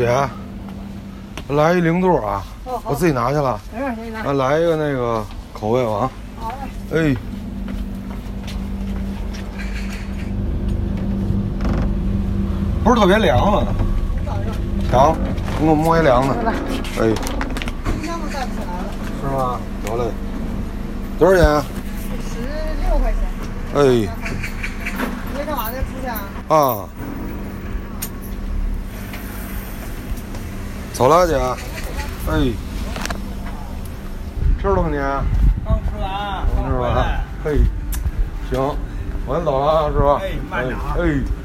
姐，来一零度啊！我自己拿去了。来一个那个口味吧啊！哎，不是特别凉啊。凉，给我摸一凉的。哎。冰箱都带不起来了。是吗？得嘞。多少钱？十六块钱。哎。你天干嘛呢？出去啊。啊。走了，姐。哎，吃了没？刚吃完。刚吃完。嘿，行，我先走了，啊，师傅。哎，慢点啊。哎。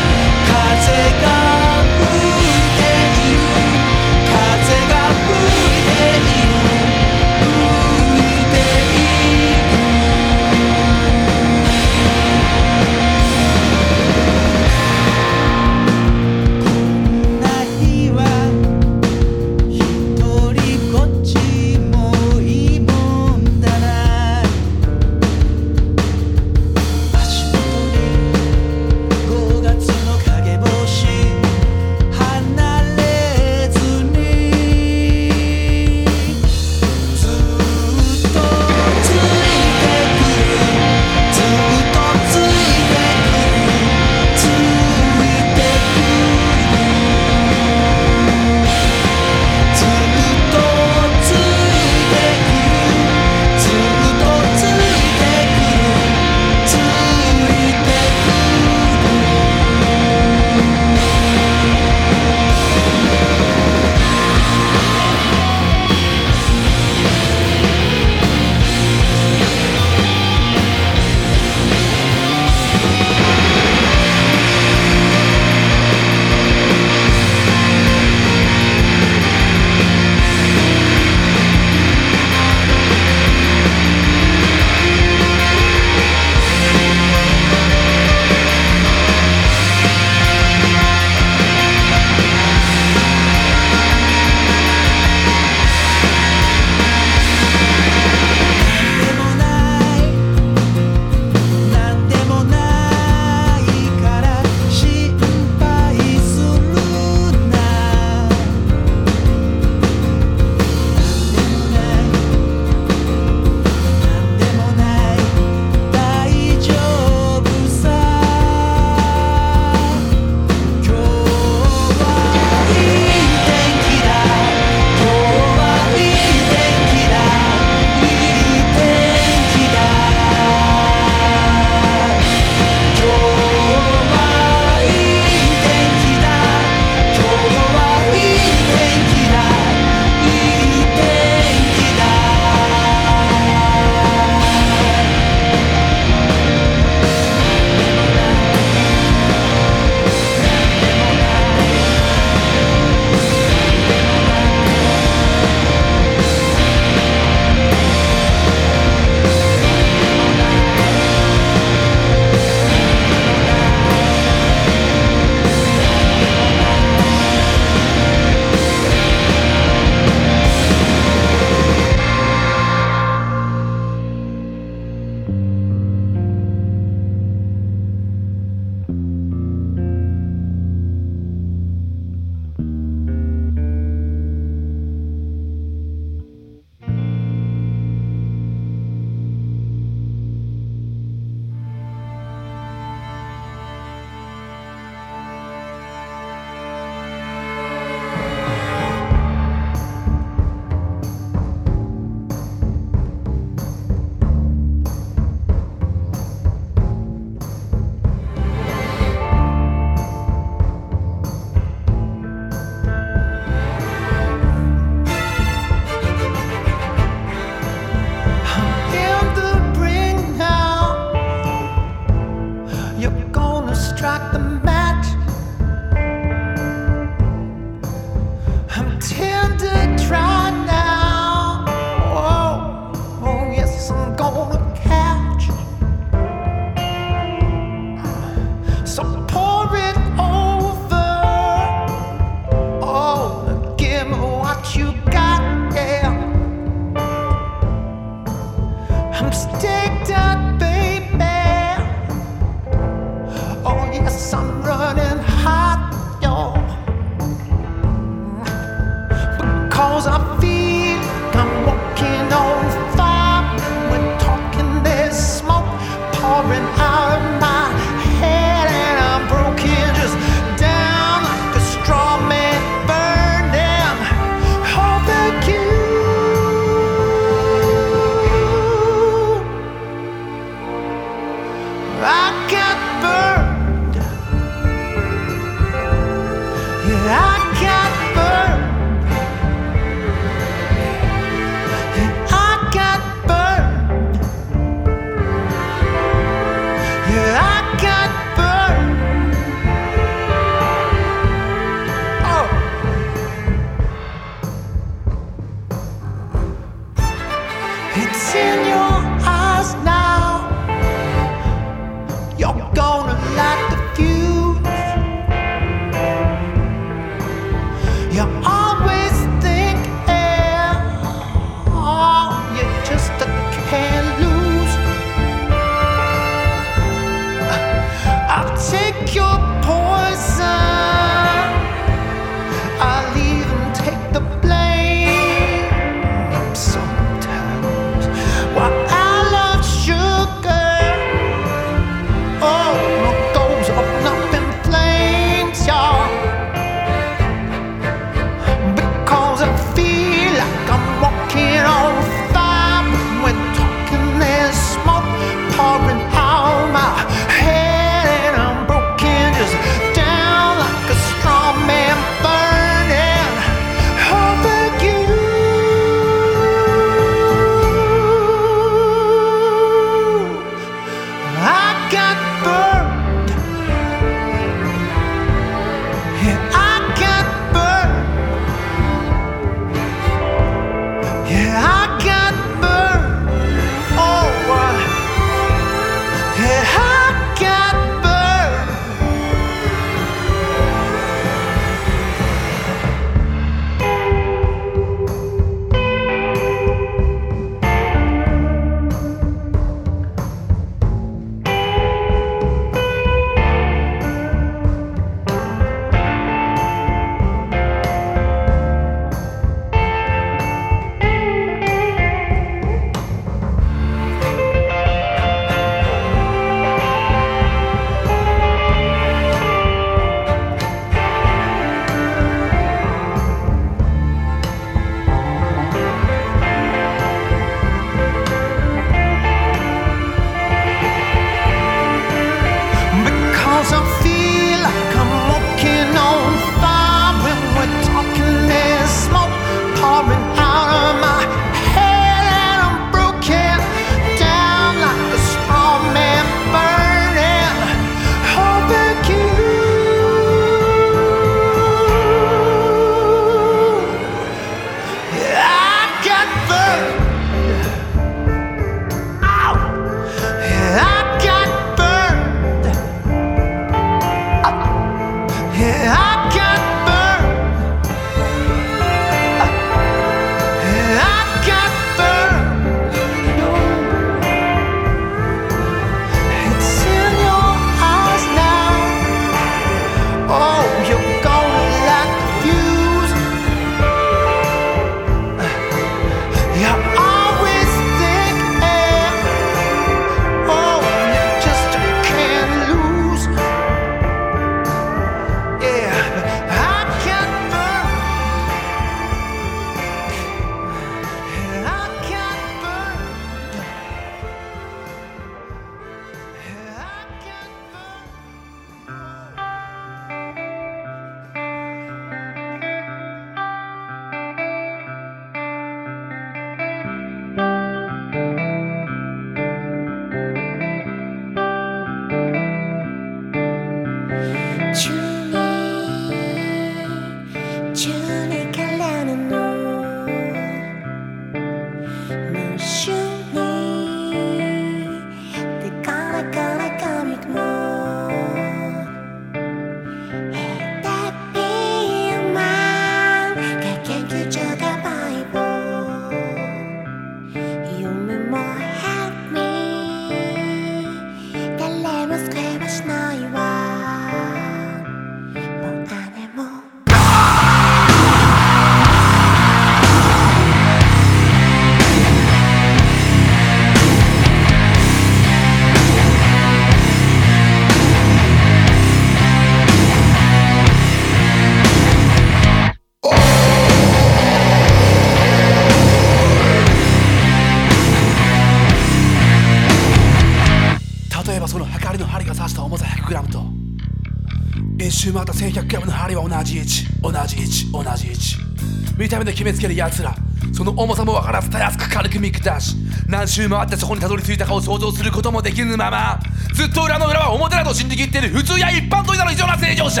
決めつける奴らその重さも分からずたやすく軽く見下し何周回ってそこにたどり着いたかを想像することもできぬままずっと裏の裏は表だと信じきっている普通や一般といたの異常な正常者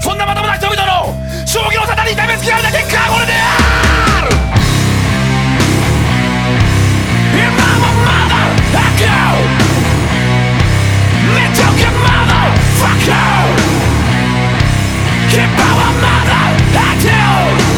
そんなまともな人々の将棋の沙汰に痛めつけられだけかはこれである If m a mother, o e t your o o mother fuck you k e e our mother, o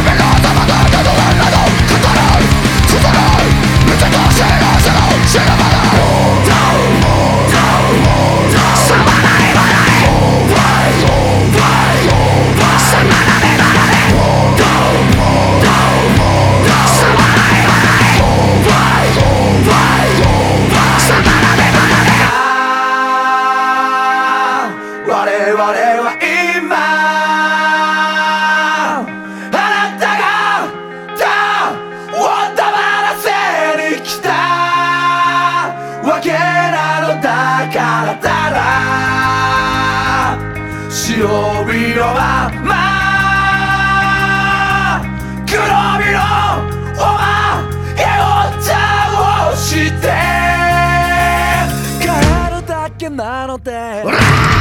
Si me about that. Ah!